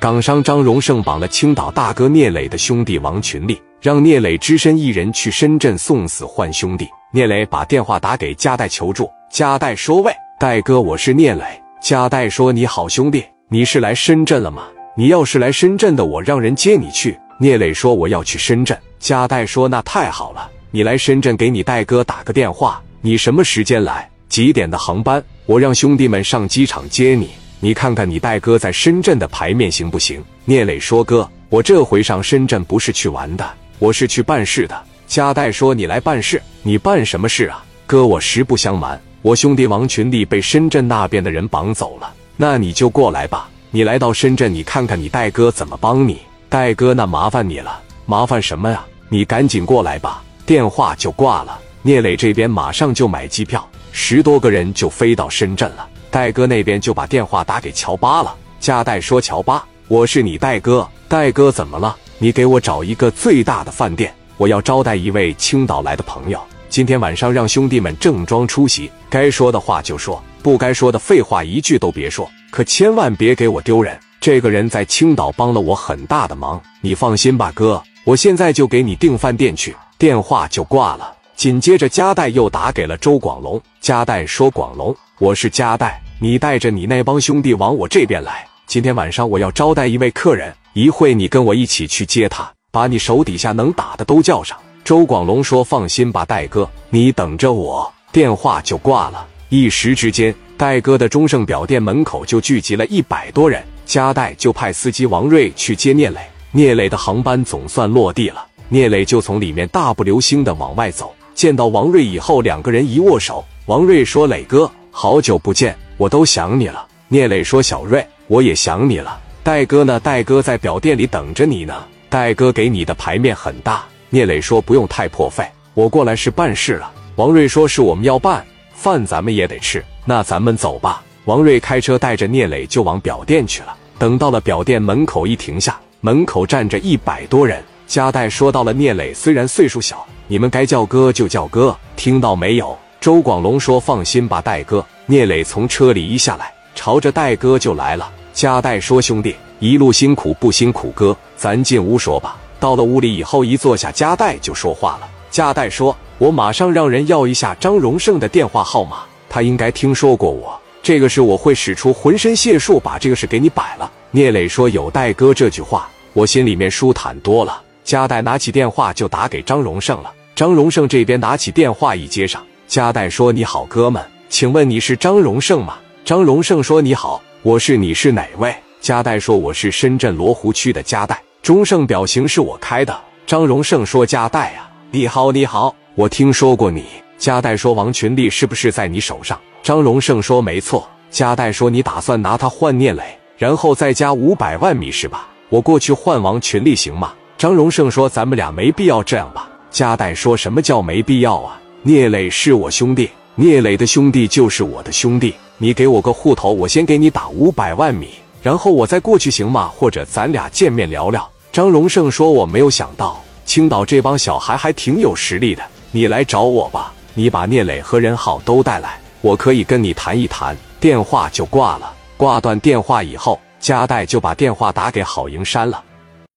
港商张荣胜绑了青岛大哥聂磊的兄弟王群力，让聂磊只身一人去深圳送死换兄弟。聂磊把电话打给加代求助，加代说：“喂，代哥，我是聂磊。”加代说：“你好，兄弟，你是来深圳了吗？你要是来深圳的，我让人接你去。”聂磊说：“我要去深圳。”加代说：“那太好了，你来深圳给你代哥打个电话，你什么时间来？几点的航班？我让兄弟们上机场接你。你看看你戴哥在深圳的牌面行不行？”聂磊说：“哥，我这回上深圳不是去玩的，我是去办事的。”加代说：“你来办事？你办什么事啊？”哥，我实不相瞒，我兄弟王群力被深圳那边的人绑走了。那你就过来吧，你来到深圳，你看看你戴哥怎么帮你。戴哥，那麻烦你了，麻烦什么呀？你赶紧过来吧。电话就挂了。聂磊这边马上就买机票，十多个人就飞到深圳了。戴哥那边就把电话打给乔巴了。加代说：“乔巴，我是你戴哥。戴哥怎么了？你给我找一个最大的饭店，我要招待一位青岛来的朋友。今天晚上让兄弟们正装出席，该说的话就说，不该说的废话一句都别说，可千万别给我丢人。”这个人在青岛帮了我很大的忙，你放心吧，哥，我现在就给你订饭店去。电话就挂了。紧接着，加代又打给了周广龙。加代说：“广龙，我是加代，你带着你那帮兄弟往我这边来。今天晚上我要招待一位客人，一会你跟我一起去接他，把你手底下能打的都叫上。”周广龙说：“放心吧，戴哥，你等着我。”电话就挂了。一时之间，戴哥的中盛表店门口就聚集了一百多人。加代就派司机王瑞去接聂磊，聂磊的航班总算落地了，聂磊就从里面大步流星的往外走。见到王瑞以后，两个人一握手，王瑞说：“磊哥，好久不见，我都想你了。”聂磊说：“小瑞，我也想你了。”戴哥呢？戴哥在表店里等着你呢。戴哥给你的牌面很大。聂磊说：“不用太破费，我过来是办事了。”王瑞说：“是我们要办饭，咱们也得吃，那咱们走吧。”王瑞开车带着聂磊就往表店去了。等到了表店门口，一停下，门口站着一百多人。加代说到了聂磊，虽然岁数小，你们该叫哥就叫哥，听到没有？周广龙说：“放心吧，戴哥。”聂磊从车里一下来，朝着戴哥就来了。加代说：“兄弟，一路辛苦不辛苦？哥，咱进屋说吧。”到了屋里以后，一坐下，加代就说话了。加代说：“我马上让人要一下张荣胜的电话号码，他应该听说过我。”这个事我会使出浑身解数把这个事给你摆了。聂磊说：“有戴哥这句话，我心里面舒坦多了。”加代拿起电话就打给张荣胜了。张荣胜这边拿起电话一接上，加代说：“你好，哥们，请问你是张荣胜吗？”张荣胜说：“你好，我是。你是哪位？”加代说：“我是深圳罗湖区的加代。”中盛表情是我开的。张荣胜说：“加代啊，你好，你好，我听说过你。”加代说：“王群力是不是在你手上？”张荣胜说：“没错。”加代说：“你打算拿他换聂磊，然后再加五百万米是吧？我过去换王群力行吗？”张荣胜说：“咱们俩没必要这样吧？”加代说：“什么叫没必要啊？聂磊是我兄弟，聂磊的兄弟就是我的兄弟。你给我个户头，我先给你打五百万米，然后我再过去行吗？或者咱俩见面聊聊？”张荣胜说：“我没有想到青岛这帮小孩还挺有实力的，你来找我吧，你把聂磊和任浩都带来。”我可以跟你谈一谈，电话就挂了。挂断电话以后，加代就把电话打给郝迎山了。